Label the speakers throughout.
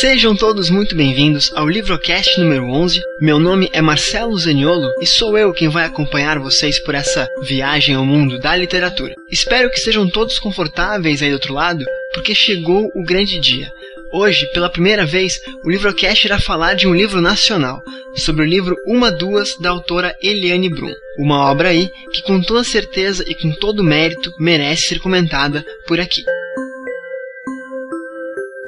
Speaker 1: Sejam todos muito bem-vindos ao Livrocast número 11. Meu nome é Marcelo Zaniolo e sou eu quem vai acompanhar vocês por essa viagem ao mundo da literatura. Espero que sejam todos confortáveis aí do outro lado, porque chegou o grande dia. Hoje, pela primeira vez, o Livrocast irá falar de um livro nacional, sobre o livro Uma Duas da autora Eliane Brum. Uma obra aí que com toda certeza e com todo mérito merece ser comentada por aqui.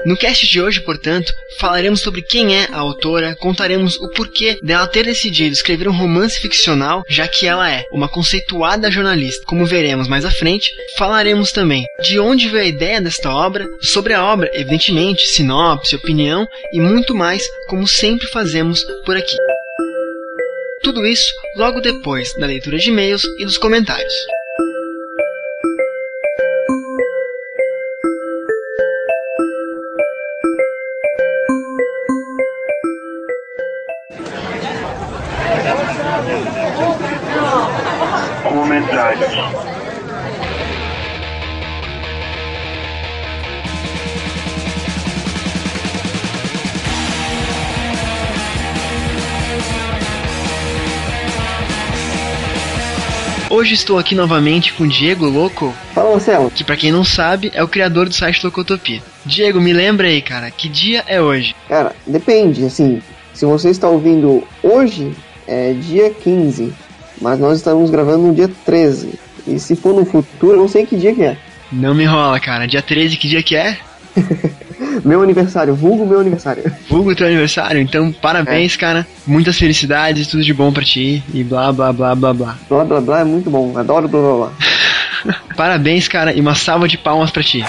Speaker 1: No cast de hoje, portanto, falaremos sobre quem é a autora, contaremos o porquê dela ter decidido escrever um romance ficcional, já que ela é uma conceituada jornalista. Como veremos mais à frente, falaremos também de onde veio a ideia desta obra, sobre a obra, evidentemente, sinopse, opinião e muito mais, como sempre fazemos por aqui. Tudo isso logo depois da leitura de e-mails e dos comentários.
Speaker 2: Comentários.
Speaker 1: Hoje estou aqui novamente com Diego Louco,
Speaker 3: Fala, Marcelo.
Speaker 1: que pra quem não sabe é o criador do site Locotopia. Diego, me lembra aí, cara, que dia é hoje?
Speaker 3: Cara, depende, assim, se você está ouvindo hoje, é dia 15, mas nós estamos gravando no dia 13. E se for no futuro, eu não sei que dia que é.
Speaker 1: Não me enrola, cara. Dia 13, que dia que é?
Speaker 3: Meu aniversário, vulgo meu aniversário.
Speaker 1: Vulgo teu aniversário, então parabéns, cara. Muitas felicidades, tudo de bom pra ti e blá blá blá blá blá.
Speaker 3: Blá blá blá é muito bom, adoro blá blá blá.
Speaker 1: Parabéns, cara, e uma salva de palmas pra ti.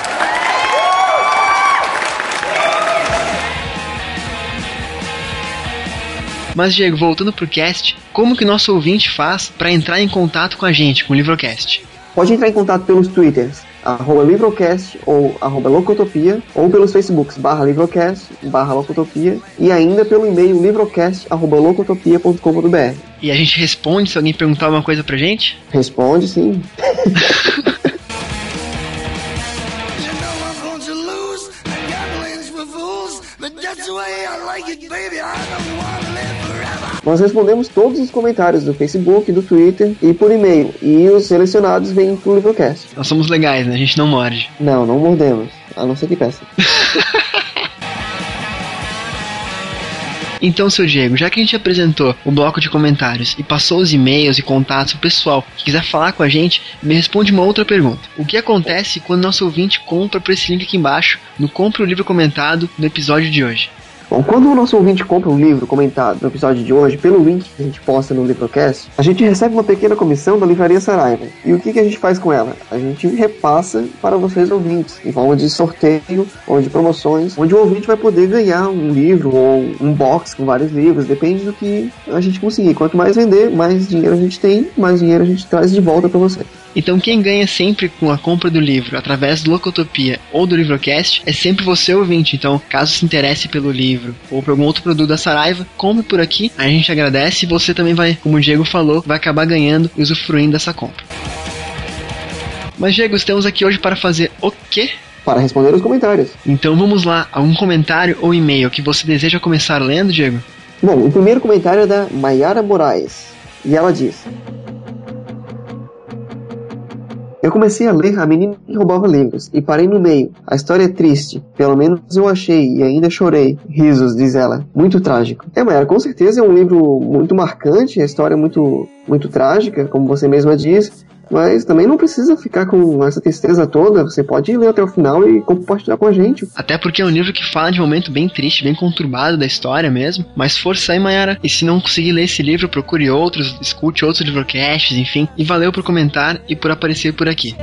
Speaker 1: Mas, Diego, voltando pro cast, como que nosso ouvinte faz pra entrar em contato com a gente, com o Livrocast?
Speaker 3: Pode entrar em contato pelos twitters, arroba Livrocast ou arroba Locotopia, ou pelos facebooks barra Livrocast, barra Locotopia, e ainda pelo e-mail livrocast arroba locotopia.com.br.
Speaker 1: E a gente responde se alguém perguntar alguma coisa pra gente?
Speaker 3: Responde sim. Nós respondemos todos os comentários do Facebook, do Twitter e por e-mail, e os selecionados vêm pro Livrocast.
Speaker 1: Nós somos legais, né? A gente não morde.
Speaker 3: Não, não mordemos, a não ser que peça.
Speaker 1: Então, seu Diego, já que a gente apresentou o bloco de comentários e passou os e-mails e contatos pro pessoal que quiser falar com a gente, me responde uma outra pergunta. O que acontece quando nosso ouvinte compra por esse link aqui embaixo no Compre o Livro Comentado no episódio de hoje?
Speaker 3: Bom, quando o nosso ouvinte compra um livro comentado no episódio de hoje, pelo link que a gente posta no Livrocast, a gente recebe uma pequena comissão da Livraria Saraiva. E o que, que a gente faz com ela? A gente repassa para vocês ouvintes, em forma de sorteio ou de promoções, onde o ouvinte vai poder ganhar um livro ou um box com vários livros, depende do que a gente conseguir. Quanto mais vender, mais dinheiro a gente tem, mais dinheiro a gente traz de volta para você.
Speaker 1: Então quem ganha sempre com a compra do livro através do Locotopia ou do Livrocast é sempre você ouvinte. Então, caso se interesse pelo livro ou por algum outro produto da Saraiva, compre por aqui. A gente agradece e você também vai, como o Diego falou, vai acabar ganhando e usufruindo dessa compra. Mas Diego, estamos aqui hoje para fazer o quê?
Speaker 3: Para responder os comentários.
Speaker 1: Então vamos lá, algum comentário ou e-mail que você deseja começar lendo, Diego?
Speaker 3: Bom, o primeiro comentário é da Mayara Moraes. E ela diz: Eu comecei a ler A Menina que Roubava Livros e parei no meio. A história é triste. Pelo menos eu achei e ainda chorei. Risos, diz ela. Muito trágico. É, Mayara, com certeza é um livro muito marcante. A história é muito, muito trágica, como você mesma diz. Mas também não precisa ficar com essa tristeza toda. Você pode ler até o final e compartilhar com a gente.
Speaker 1: Até porque é um livro que fala de um momento bem triste, bem conturbado da história mesmo. Mas força aí, Mayara. E se não conseguir ler esse livro, procure outros, escute outros livrocasts, enfim. E valeu por comentar e por aparecer por aqui.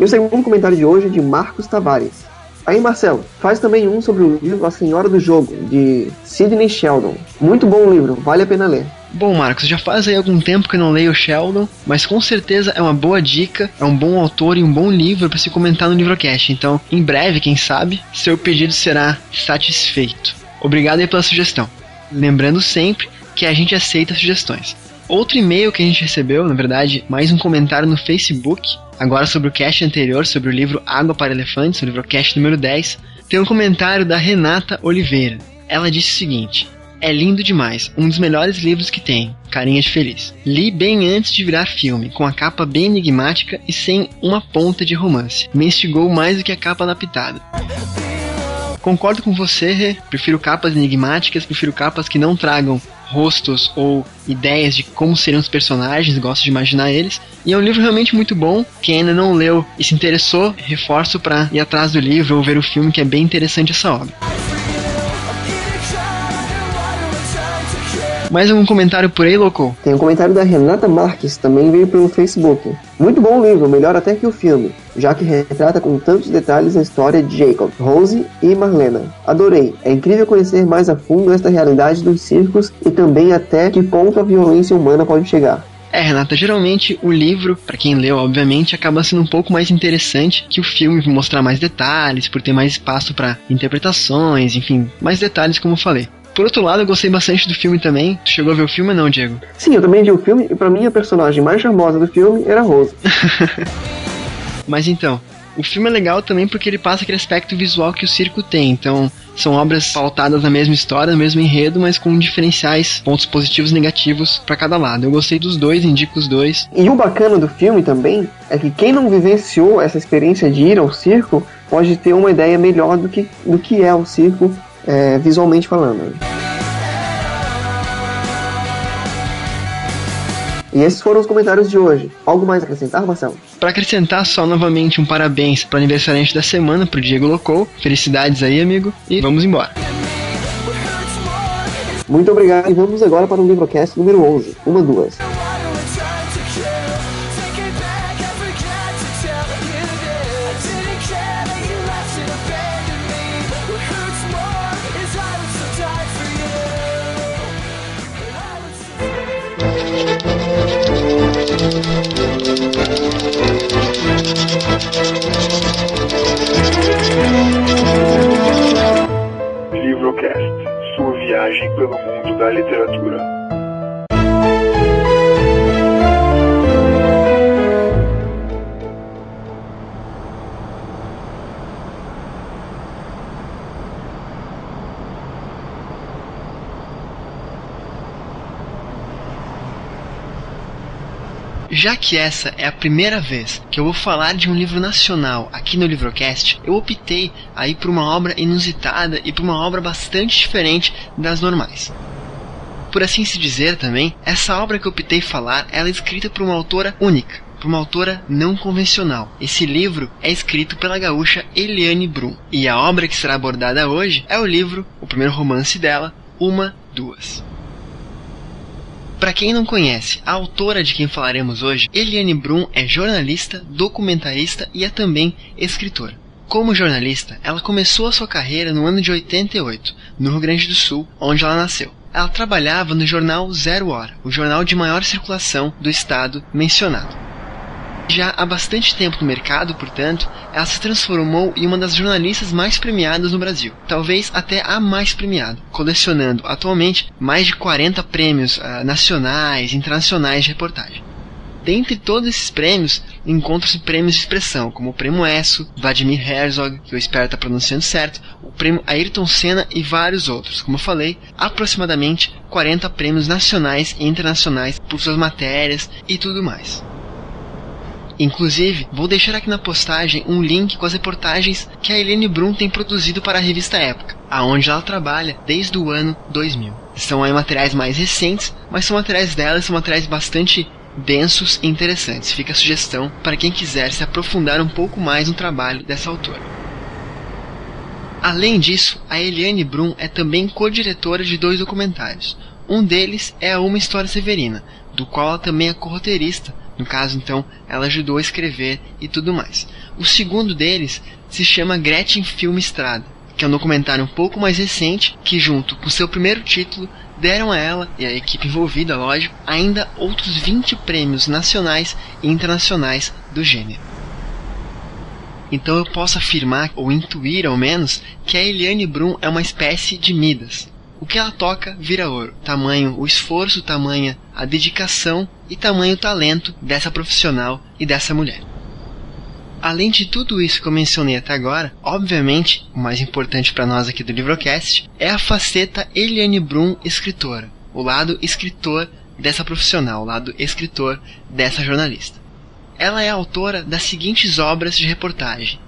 Speaker 3: E o segundo comentário de hoje é de Marcos Tavares. Aí, Marcelo, faz também um sobre o livro A Senhora do Jogo, de Sidney Sheldon. Muito bom livro, vale a pena ler.
Speaker 1: Bom, Marcos, já faz aí algum tempo que eu não leio Sheldon, mas com certeza é uma boa dica, é um bom autor e um bom livro para se comentar no Livrocast. Então, em breve, quem sabe, seu pedido será satisfeito. Obrigado aí pela sugestão. Lembrando sempre que a gente aceita sugestões. Outro e-mail que a gente recebeu, na verdade, mais um comentário no Facebook, agora sobre o cast anterior, sobre o livro Água para Elefantes, o livro cast número 10, tem um comentário da Renata Oliveira. Ela disse o seguinte: é lindo demais, um dos melhores livros que tem. Carinha de feliz. Li bem antes de virar filme, com a capa bem enigmática e sem uma ponta de romance. Me instigou mais do que a capa adaptada. Concordo com você, Rê. Prefiro capas enigmáticas, prefiro capas que não tragam rostos ou ideias de como seriam os personagens, gosto de imaginar eles. E é um livro realmente muito bom. Quem ainda não leu e se interessou, reforço para ir atrás do livro ou ver o filme, que é bem interessante essa obra. Mais algum comentário por aí, louco?
Speaker 3: Tem um comentário da Renata Marques, também veio pelo Facebook. Muito bom o livro, melhor até que o filme, já que retrata com tantos detalhes a história de Jacob, Rose e Marlena. Adorei, é incrível conhecer mais a fundo esta realidade dos circos e também até que ponto a violência humana pode chegar.
Speaker 1: É, Renata, geralmente o livro, para quem leu, obviamente, acaba sendo um pouco mais interessante que o filme por mostrar mais detalhes, por ter mais espaço para interpretações, enfim, mais detalhes, como eu falei. Por outro lado, eu gostei bastante do filme também. Tu chegou a ver o filme ou não, Diego?
Speaker 3: Sim, eu também vi o filme e pra mim a personagem mais charmosa do filme era a Rose.
Speaker 1: Mas então, o filme é legal também porque ele passa aquele aspecto visual que o circo tem. Então, são obras pautadas na mesma história, no mesmo enredo, mas com diferenciais, pontos positivos e negativos para cada lado. Eu gostei dos dois, indico os dois.
Speaker 3: E o bacana do filme também é que quem não vivenciou essa experiência de ir ao circo pode ter uma ideia melhor do que, do que é o circo é, visualmente falando. E esses foram os comentários de hoje. Algo mais a acrescentar, Marcelo?
Speaker 1: Para acrescentar só novamente um parabéns para o aniversariante da semana, pro Diego Locou. Felicidades aí, amigo. E vamos embora.
Speaker 3: Muito obrigado e vamos agora para o Livrocast número 11. Uma, duas.
Speaker 2: Viagem pelo mundo da literatura.
Speaker 1: Já que essa é a primeira vez que eu vou falar de um livro nacional aqui no Livrocast, eu optei a ir por uma obra inusitada e por uma obra bastante diferente das normais. Por assim se dizer também, essa obra que eu optei falar, ela é escrita por uma autora única, por uma autora não convencional. Esse livro é escrito pela gaúcha Eliane Brum. E a obra que será abordada hoje é o livro, o primeiro romance dela, Uma, Duas. Para quem não conhece, a autora de quem falaremos hoje, Eliane Brum, é jornalista, documentarista e é também escritora. Como jornalista, ela começou a sua carreira no ano de 88, no Rio Grande do Sul, onde ela nasceu. Ela trabalhava no jornal Zero Hora, o jornal de maior circulação do estado mencionado. Já há bastante tempo no mercado, portanto, ela se transformou em uma das jornalistas mais premiadas no Brasil, talvez até a mais premiada, colecionando atualmente mais de 40 prêmios uh, nacionais e internacionais de reportagem. Dentre todos esses prêmios, encontram-se prêmios de expressão, como o Prêmio ESSO, Vladimir Herzog, que eu espero estar pronunciando certo, o Prêmio Ayrton Senna e vários outros. Como eu falei, aproximadamente 40 prêmios nacionais e internacionais por suas matérias e tudo mais. Inclusive, vou deixar aqui na postagem um link com as reportagens que a Helene Brum tem produzido para a revista Época, aonde ela trabalha desde o ano 2000. São aí materiais mais recentes, mas são materiais dela, são materiais bastante densos e interessantes. Fica a sugestão para quem quiser se aprofundar um pouco mais no trabalho dessa autora. Além disso, a Eliane Brum é também co-diretora de dois documentários. Um deles é a Uma História Severina, do qual ela também é co-roteirista no caso, então, ela ajudou a escrever e tudo mais. O segundo deles se chama Gretchen Filme Estrada, que é um documentário um pouco mais recente que, junto com seu primeiro título, deram a ela e a equipe envolvida, lógico, ainda outros 20 prêmios nacionais e internacionais do gênero. Então eu posso afirmar, ou intuir ao menos, que a Eliane Brum é uma espécie de Midas. O que ela toca vira ouro. Tamanho o esforço, tamanha a dedicação e tamanho o talento dessa profissional e dessa mulher. Além de tudo isso que eu mencionei até agora, obviamente, o mais importante para nós aqui do Livrocast é a faceta Eliane Brum escritora, o lado escritor dessa profissional, o lado escritor dessa jornalista. Ela é autora das seguintes obras de reportagem: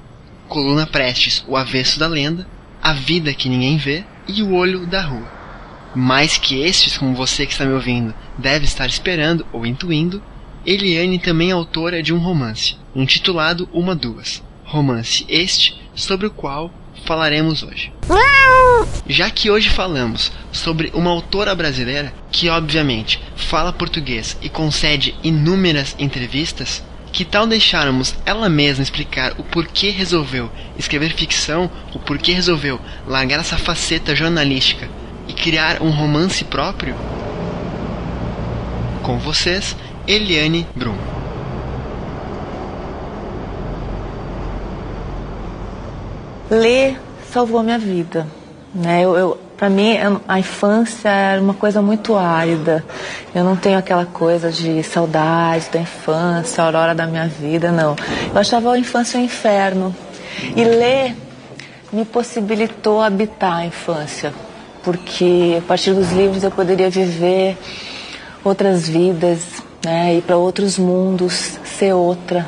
Speaker 1: Coluna Prestes, O Avesso da Lenda, A Vida que Ninguém Vê e O Olho da Rua. Mais que estes, como você que está me ouvindo deve estar esperando ou intuindo, Eliane também é autora de um romance, intitulado Uma Duas. Romance este sobre o qual falaremos hoje. Já que hoje falamos sobre uma autora brasileira que, obviamente, fala português e concede inúmeras entrevistas, que tal deixarmos ela mesma explicar o porquê resolveu escrever ficção, o porquê resolveu largar essa faceta jornalística e criar um romance próprio? Com vocês, Eliane Brum.
Speaker 4: Ler salvou minha vida. Né? Eu, eu para mim, a infância era uma coisa muito árida. Eu não tenho aquela coisa de saudade da infância, a aurora da minha vida, não. Eu achava a infância um inferno. E ler me possibilitou habitar a infância, porque a partir dos livros eu poderia viver outras vidas, né, ir para outros mundos, ser outra.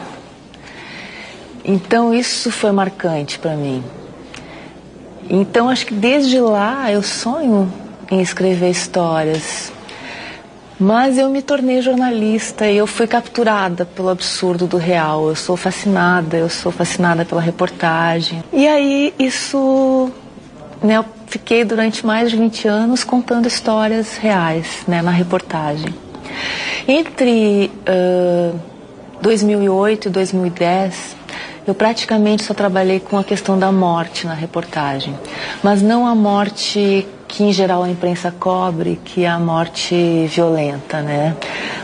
Speaker 4: Então isso foi marcante para mim. Então acho que desde lá eu sonho em escrever histórias. Mas eu me tornei jornalista e eu fui capturada pelo absurdo do real. Eu sou fascinada, eu sou fascinada pela reportagem. E aí isso, né, eu fiquei durante mais de 20 anos contando histórias reais, né, na reportagem. Entre uh, 2008 e 2010, eu praticamente só trabalhei com a questão da morte na reportagem, mas não a morte que em geral a imprensa cobre, que é a morte violenta, né?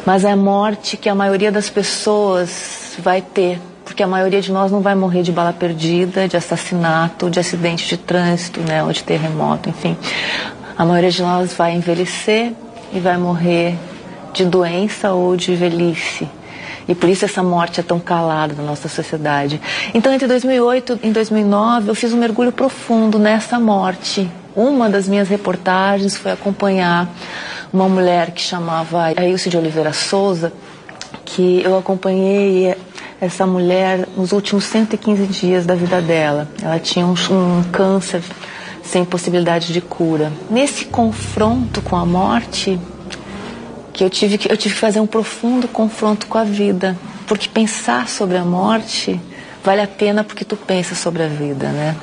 Speaker 4: Mas é a morte que a maioria das pessoas vai ter, porque a maioria de nós não vai morrer de bala perdida, de assassinato, de acidente de trânsito, né, ou de terremoto, enfim. A maioria de nós vai envelhecer e vai morrer de doença ou de velhice. E por isso essa morte é tão calada na nossa sociedade. Então, entre 2008 e 2009, eu fiz um mergulho profundo nessa morte. Uma das minhas reportagens foi acompanhar uma mulher que chamava Ailce de Oliveira Souza, que eu acompanhei essa mulher nos últimos 115 dias da vida dela. Ela tinha um, um câncer sem possibilidade de cura. Nesse confronto com a morte, que eu tive que eu tive que fazer um profundo confronto com a vida, porque pensar sobre a morte vale a pena porque tu pensa sobre a vida, né?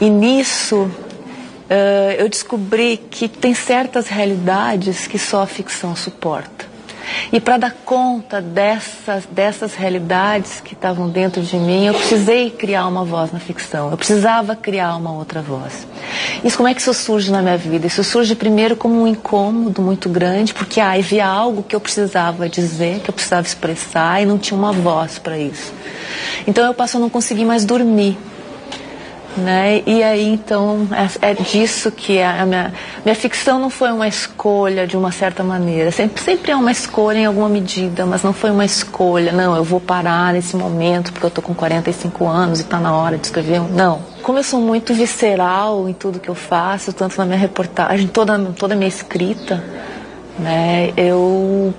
Speaker 4: E nisso uh, eu descobri que tem certas realidades que só a ficção suporta. E para dar conta dessas, dessas realidades que estavam dentro de mim, eu precisei criar uma voz na ficção. Eu precisava criar uma outra voz. Isso como é que isso surge na minha vida? Isso surge primeiro como um incômodo muito grande, porque ah, havia algo que eu precisava dizer, que eu precisava expressar e não tinha uma voz para isso. Então eu passo a não conseguir mais dormir né? E aí então é, é, disso que é a minha, minha ficção não foi uma escolha de uma certa maneira. Sempre, sempre é uma escolha em alguma medida, mas não foi uma escolha. Não, eu vou parar nesse momento porque eu tô com 45 anos e está na hora de escrever. Não. Como eu sou muito visceral em tudo que eu faço, tanto na minha reportagem, toda toda a minha escrita, né? Eu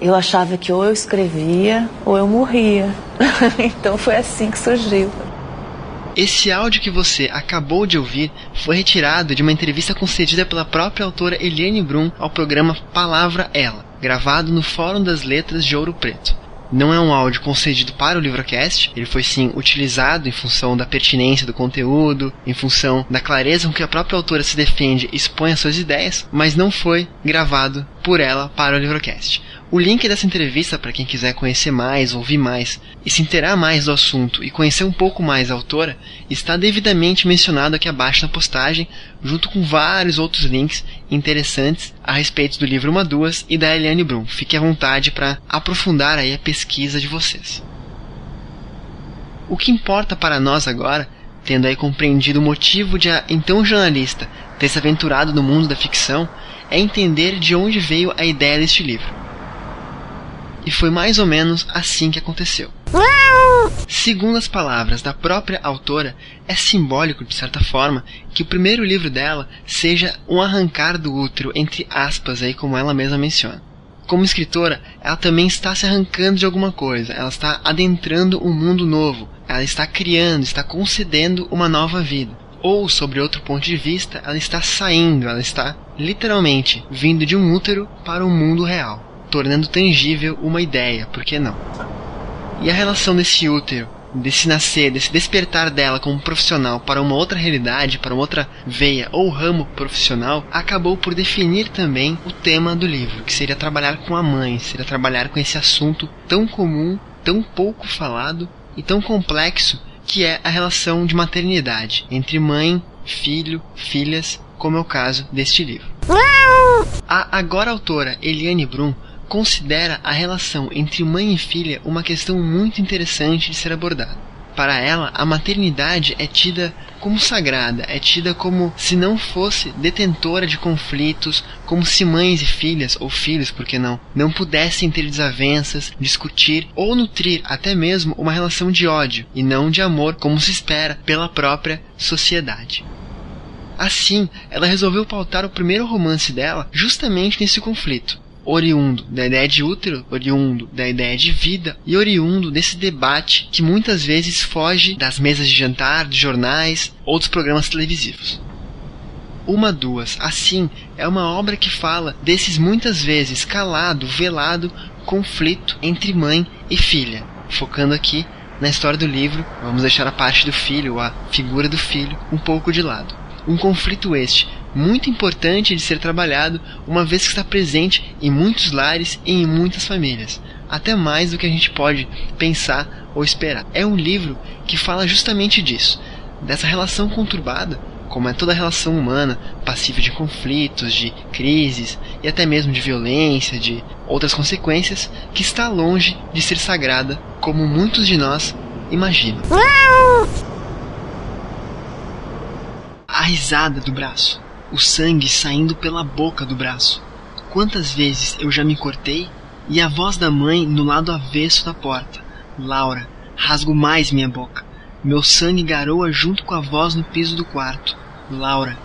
Speaker 4: eu achava que ou eu escrevia ou eu morria. então foi assim que surgiu.
Speaker 1: Esse áudio que você acabou de ouvir foi retirado de uma entrevista concedida pela própria autora Eliane Brum ao programa Palavra Ela, gravado no Fórum das Letras de Ouro Preto. Não é um áudio concedido para o Livrocast, ele foi sim utilizado em função da pertinência do conteúdo, em função da clareza com que a própria autora se defende e expõe as suas ideias, mas não foi gravado por ela para o Livrocast. O link dessa entrevista para quem quiser conhecer mais, ouvir mais e se inteirar mais do assunto e conhecer um pouco mais a autora está devidamente mencionado aqui abaixo na postagem, junto com vários outros links interessantes a respeito do livro Uma Duas e da Eliane Brum. Fique à vontade para aprofundar aí a pesquisa de vocês. O que importa para nós agora tendo aí compreendido o motivo de a então jornalista ter se aventurado no mundo da ficção, é entender de onde veio a ideia deste livro. E foi mais ou menos assim que aconteceu. Segundo as palavras da própria autora, é simbólico, de certa forma, que o primeiro livro dela seja um arrancar do útero, entre aspas, aí como ela mesma menciona. Como escritora, ela também está se arrancando de alguma coisa, ela está adentrando um mundo novo, ela está criando, está concedendo uma nova vida. Ou, sobre outro ponto de vista, ela está saindo, ela está literalmente vindo de um útero para o mundo real, tornando tangível uma ideia, por que não? E a relação desse útero, desse nascer, desse despertar dela como profissional para uma outra realidade, para uma outra veia ou ramo profissional, acabou por definir também o tema do livro, que seria trabalhar com a mãe, seria trabalhar com esse assunto tão comum, tão pouco falado e tão complexo que é a relação de maternidade entre mãe, filho, filhas, como é o caso deste livro. A agora autora Eliane Brum considera a relação entre mãe e filha uma questão muito interessante de ser abordada. Para ela, a maternidade é tida como sagrada, é tida como se não fosse detentora de conflitos, como se mães e filhas, ou filhos, por que não, não pudessem ter desavenças, discutir ou nutrir até mesmo uma relação de ódio e não de amor, como se espera pela própria sociedade. Assim, ela resolveu pautar o primeiro romance dela justamente nesse conflito oriundo da ideia de útero, oriundo da ideia de vida e oriundo desse debate que muitas vezes foge das mesas de jantar, de jornais ou dos programas televisivos. Uma Duas, assim, é uma obra que fala desses muitas vezes calado, velado conflito entre mãe e filha, focando aqui na história do livro, vamos deixar a parte do filho, a figura do filho, um pouco de lado. Um conflito este muito importante de ser trabalhado, uma vez que está presente em muitos lares e em muitas famílias, até mais do que a gente pode pensar ou esperar. É um livro que fala justamente disso, dessa relação conturbada, como é toda a relação humana, passível de conflitos, de crises e até mesmo de violência, de outras consequências, que está longe de ser sagrada como muitos de nós imaginam. A risada do braço o sangue saindo pela boca do braço. Quantas vezes eu já me cortei? E a voz da mãe no lado avesso da porta. Laura, rasgo mais minha boca. Meu sangue garoa junto com a voz no piso do quarto. Laura,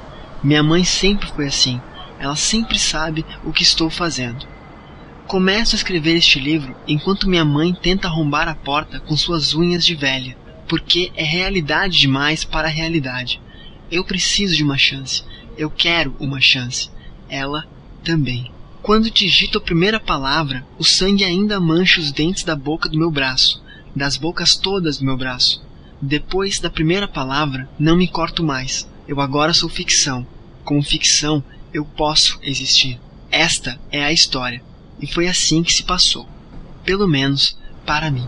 Speaker 1: minha mãe sempre foi assim. Ela sempre sabe o que estou fazendo. Começo a escrever este livro enquanto minha mãe tenta arrombar a porta com suas unhas de velha, porque é realidade demais para a realidade. Eu preciso de uma chance. Eu quero uma chance. Ela também. Quando digito a primeira palavra, o sangue ainda mancha os dentes da boca do meu braço, das bocas todas do meu braço. Depois da primeira palavra, não me corto mais. Eu agora sou ficção. Como ficção, eu posso existir. Esta é a história. E foi assim que se passou. Pelo menos para mim.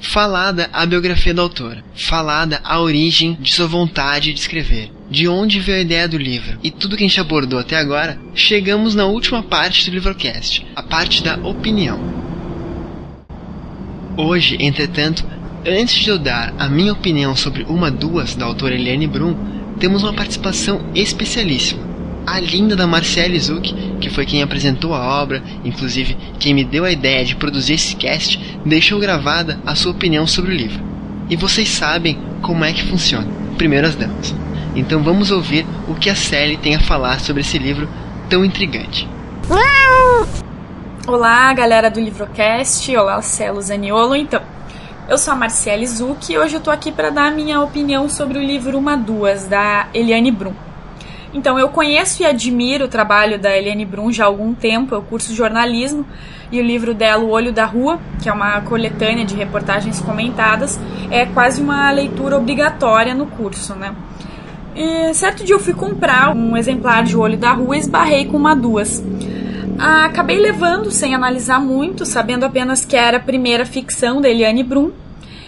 Speaker 1: Falada a biografia da autora, falada a origem de sua vontade de escrever, de onde veio a ideia do livro e tudo que a gente abordou até agora, chegamos na última parte do Livrocast, a parte da opinião. Hoje, entretanto, antes de eu dar a minha opinião sobre uma duas da autora Eliane Brum, temos uma participação especialíssima a linda da Marcelle Zuck, que foi quem apresentou a obra, inclusive quem me deu a ideia de produzir esse cast, deixou gravada a sua opinião sobre o livro. E vocês sabem como é que funciona. Primeiro as damas. Então vamos ouvir o que a Sally tem a falar sobre esse livro tão intrigante.
Speaker 5: Olá, galera do Livrocast. Olá, Celo Zaniolo. Então, eu sou a Marcele Zuc e hoje eu tô aqui para dar a minha opinião sobre o livro Uma Duas, da Eliane Brum. Então, eu conheço e admiro o trabalho da Eliane Brum já há algum tempo, eu curso jornalismo, e o livro dela, O Olho da Rua, que é uma coletânea de reportagens comentadas, é quase uma leitura obrigatória no curso, né? E certo dia eu fui comprar um exemplar de O Olho da Rua e esbarrei com uma duas. Acabei levando sem analisar muito, sabendo apenas que era a primeira ficção da Eliane Brum,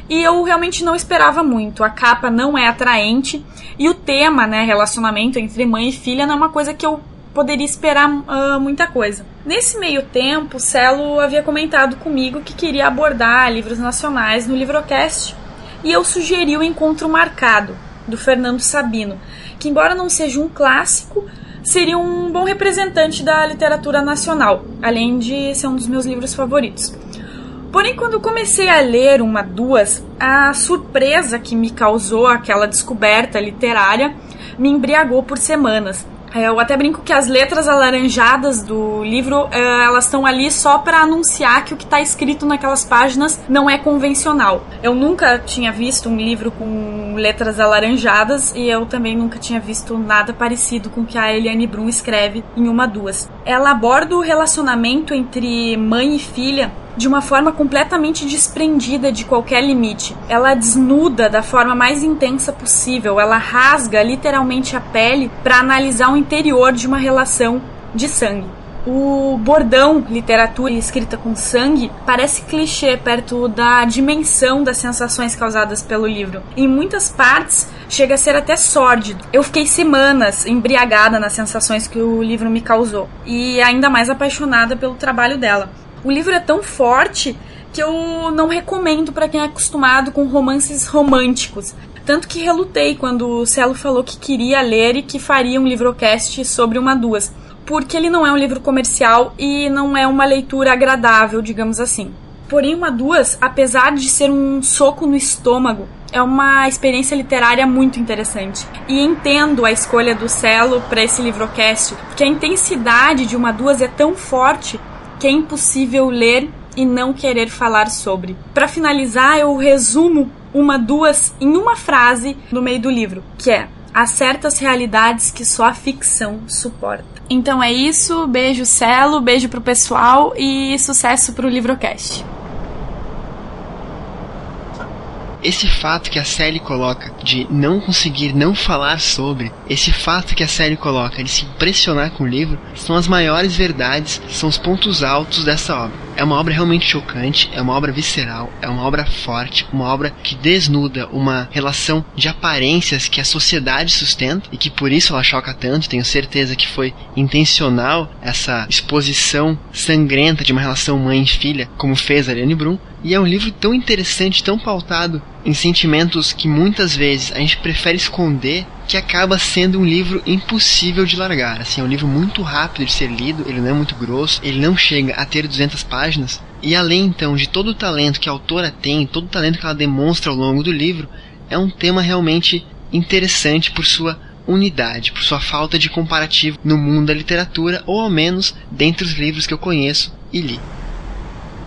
Speaker 5: e eu realmente não esperava muito. A capa não é atraente e o tema, né, relacionamento entre mãe e filha, não é uma coisa que eu poderia esperar uh, muita coisa. Nesse meio tempo, Celo havia comentado comigo que queria abordar livros nacionais no Livrocast e eu sugeri o Encontro Marcado, do Fernando Sabino, que, embora não seja um clássico, seria um bom representante da literatura nacional, além de ser um dos meus livros favoritos. Porém, quando comecei a ler uma, duas, a surpresa que me causou aquela descoberta literária me embriagou por semanas. É, eu até brinco que as letras alaranjadas do livro é, elas estão ali só para anunciar que o que está escrito naquelas páginas não é convencional. Eu nunca tinha visto um livro com letras alaranjadas e eu também nunca tinha visto nada parecido com o que a Eliane Brum escreve em uma duas. Ela aborda o relacionamento entre mãe e filha de uma forma completamente desprendida de qualquer limite. Ela desnuda da forma mais intensa possível, ela rasga literalmente a pele para analisar o interior de uma relação de sangue. O bordão, literatura escrita com sangue, parece clichê perto da dimensão das sensações causadas pelo livro. Em muitas partes, chega a ser até sórdido. Eu fiquei semanas embriagada nas sensações que o livro me causou e ainda mais apaixonada pelo trabalho dela. O livro é tão forte que eu não recomendo para quem é acostumado com romances românticos. Tanto que relutei quando o Celo falou que queria ler e que faria um livrocast sobre uma duas. Porque ele não é um livro comercial e não é uma leitura agradável, digamos assim. Porém, uma duas, apesar de ser um soco no estômago, é uma experiência literária muito interessante. E entendo a escolha do Celo para esse livrocast, porque a intensidade de uma duas é tão forte que é impossível ler e não querer falar sobre. Para finalizar, eu resumo uma, duas em uma frase no meio do livro, que é: há certas realidades que só a ficção suporta. Então é isso, beijo Celo, beijo pro pessoal e sucesso pro Livrocast.
Speaker 1: Esse fato que a série coloca de não conseguir não falar sobre, esse fato que a série coloca de se impressionar com o livro, são as maiores verdades, são os pontos altos dessa obra. É uma obra realmente chocante, é uma obra visceral, é uma obra forte, uma obra que desnuda uma relação de aparências que a sociedade sustenta e que por isso ela choca tanto. Tenho certeza que foi intencional essa exposição sangrenta de uma relação mãe e filha, como fez Ariane Brum. E é um livro tão interessante, tão pautado em sentimentos que muitas vezes a gente prefere esconder, que acaba sendo um livro impossível de largar. Assim, é um livro muito rápido de ser lido, ele não é muito grosso, ele não chega a ter 200 páginas. E além então de todo o talento que a autora tem, todo o talento que ela demonstra ao longo do livro, é um tema realmente interessante por sua unidade, por sua falta de comparativo no mundo da literatura, ou ao menos dentre os livros que eu conheço e li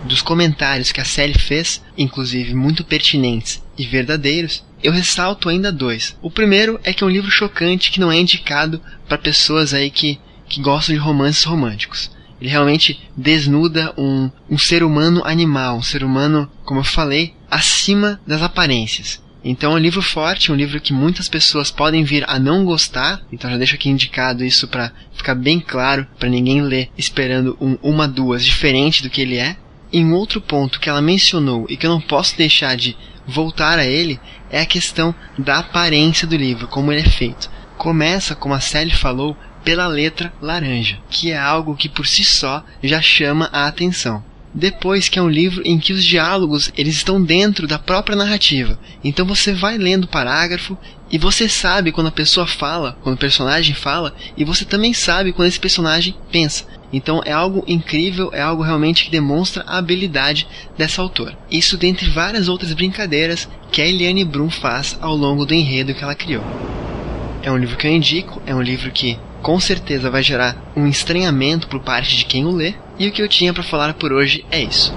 Speaker 1: dos comentários que a série fez, inclusive muito pertinentes e verdadeiros, eu ressalto ainda dois. O primeiro é que é um livro chocante que não é indicado para pessoas aí que, que gostam de romances românticos. Ele realmente desnuda um, um ser humano animal, um ser humano, como eu falei, acima das aparências. Então é um livro forte, um livro que muitas pessoas podem vir a não gostar. Então já deixo aqui indicado isso para ficar bem claro, para ninguém ler esperando um uma duas diferente do que ele é. E um outro ponto que ela mencionou e que eu não posso deixar de voltar a ele é a questão da aparência do livro, como ele é feito. Começa, como a Sally falou, pela letra laranja, que é algo que por si só já chama a atenção. Depois que é um livro em que os diálogos eles estão dentro da própria narrativa. Então você vai lendo o parágrafo e você sabe quando a pessoa fala, quando o personagem fala, e você também sabe quando esse personagem pensa. Então é algo incrível, é algo realmente que demonstra a habilidade dessa autora. Isso dentre várias outras brincadeiras que a Eliane Brum faz ao longo do enredo que ela criou. É um livro que eu indico, é um livro que com certeza vai gerar um estranhamento por parte de quem o lê, e o que eu tinha para falar por hoje é isso.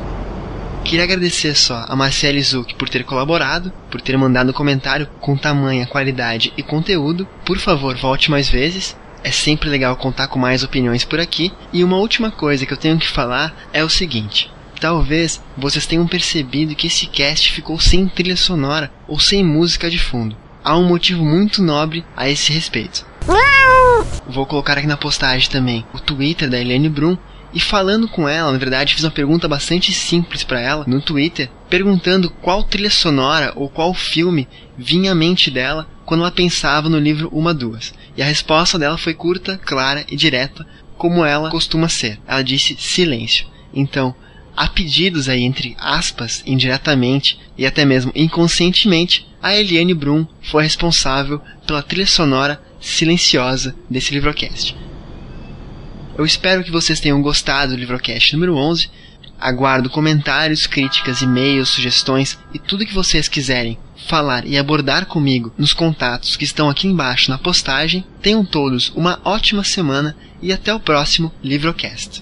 Speaker 1: Queria agradecer só a Marcele Zuc por ter colaborado, por ter mandado um comentário com tamanha qualidade e conteúdo. Por favor, volte mais vezes. É sempre legal contar com mais opiniões por aqui. E uma última coisa que eu tenho que falar é o seguinte. Talvez vocês tenham percebido que esse cast ficou sem trilha sonora ou sem música de fundo. Há um motivo muito nobre a esse respeito. Vou colocar aqui na postagem também o Twitter da Helene Brum E falando com ela, na verdade, fiz uma pergunta bastante simples para ela no Twitter, perguntando qual trilha sonora ou qual filme vinha à mente dela quando ela pensava no livro Uma Duas. E a resposta dela foi curta, clara e direta, como ela costuma ser. Ela disse silêncio. Então, há pedidos aí entre aspas, indiretamente e até mesmo inconscientemente, a Eliane Brum foi responsável pela trilha sonora silenciosa desse livrocast. Eu espero que vocês tenham gostado do livrocast número 11. Aguardo comentários, críticas, e-mails, sugestões e tudo que vocês quiserem falar e abordar comigo nos contatos que estão aqui embaixo na postagem. Tenham todos uma ótima semana e até o próximo Livrocast.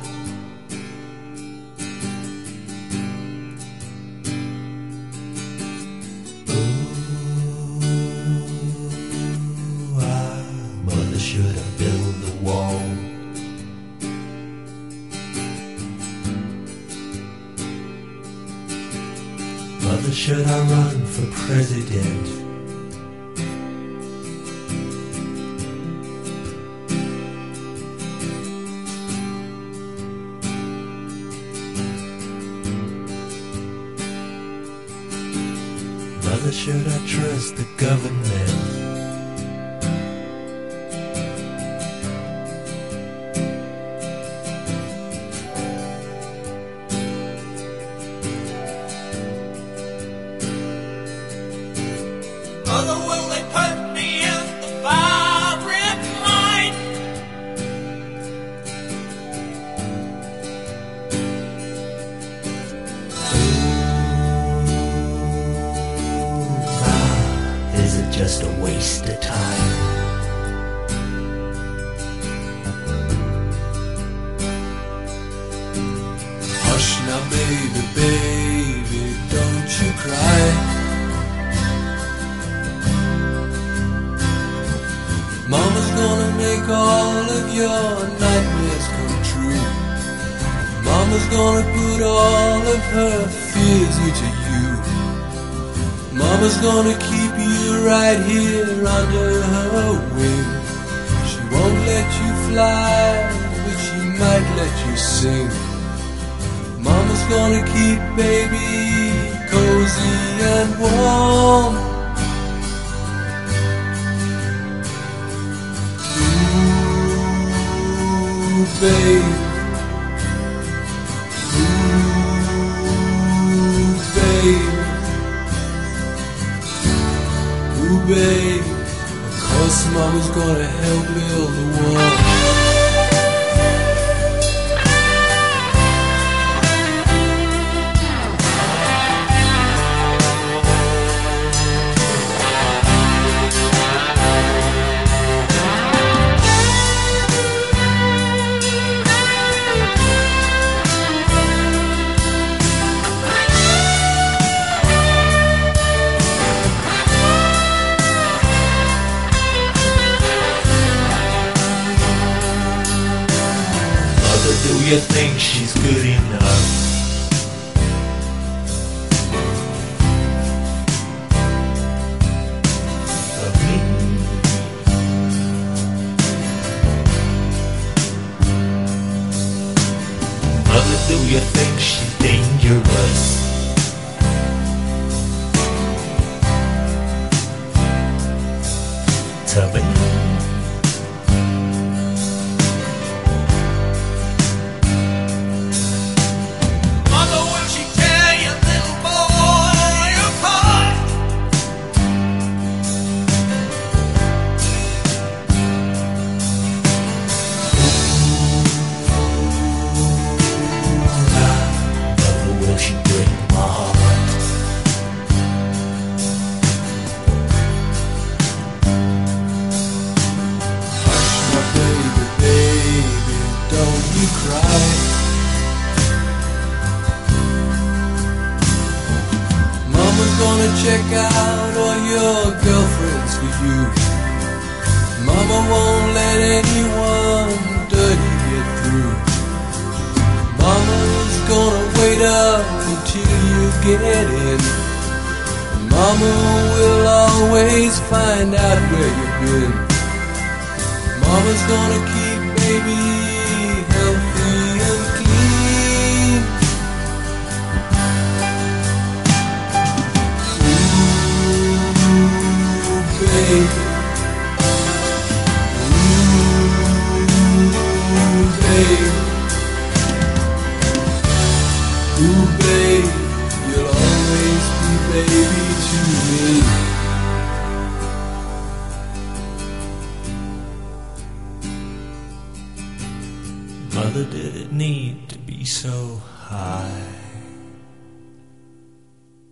Speaker 6: Should I trust the government? Mama's gonna put all of her fears into you. Mama's gonna keep you right here under her wing. She won't let you fly, but she might let you sing. Mama's gonna keep baby cozy and warm. Ooh, babe. Of course, Mama's gonna help build the wall.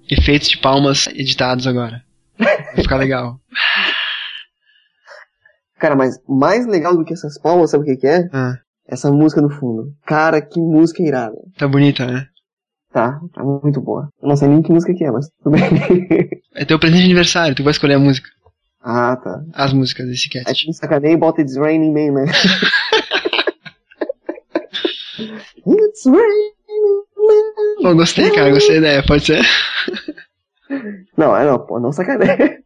Speaker 1: Efeitos de palmas editados agora. Vai ficar legal.
Speaker 3: Cara, mas mais legal do que essas palmas, sabe o que, que é?
Speaker 1: Ah,
Speaker 3: Essa música no fundo. Cara, que música irada.
Speaker 1: tá bonita, né?
Speaker 3: Tá, tá muito boa. Eu não sei nem que música que é, mas tudo bem.
Speaker 1: É teu presente de aniversário, tu vai escolher a música.
Speaker 3: ah, tá.
Speaker 1: As músicas desse
Speaker 3: É
Speaker 1: cast.
Speaker 3: tipo sacaneia e bota It's Raining Man, né? It's Raining
Speaker 1: não gostei, cara, gostei da ideia, pode ser?
Speaker 3: Não, é não, pô, não sacanagem.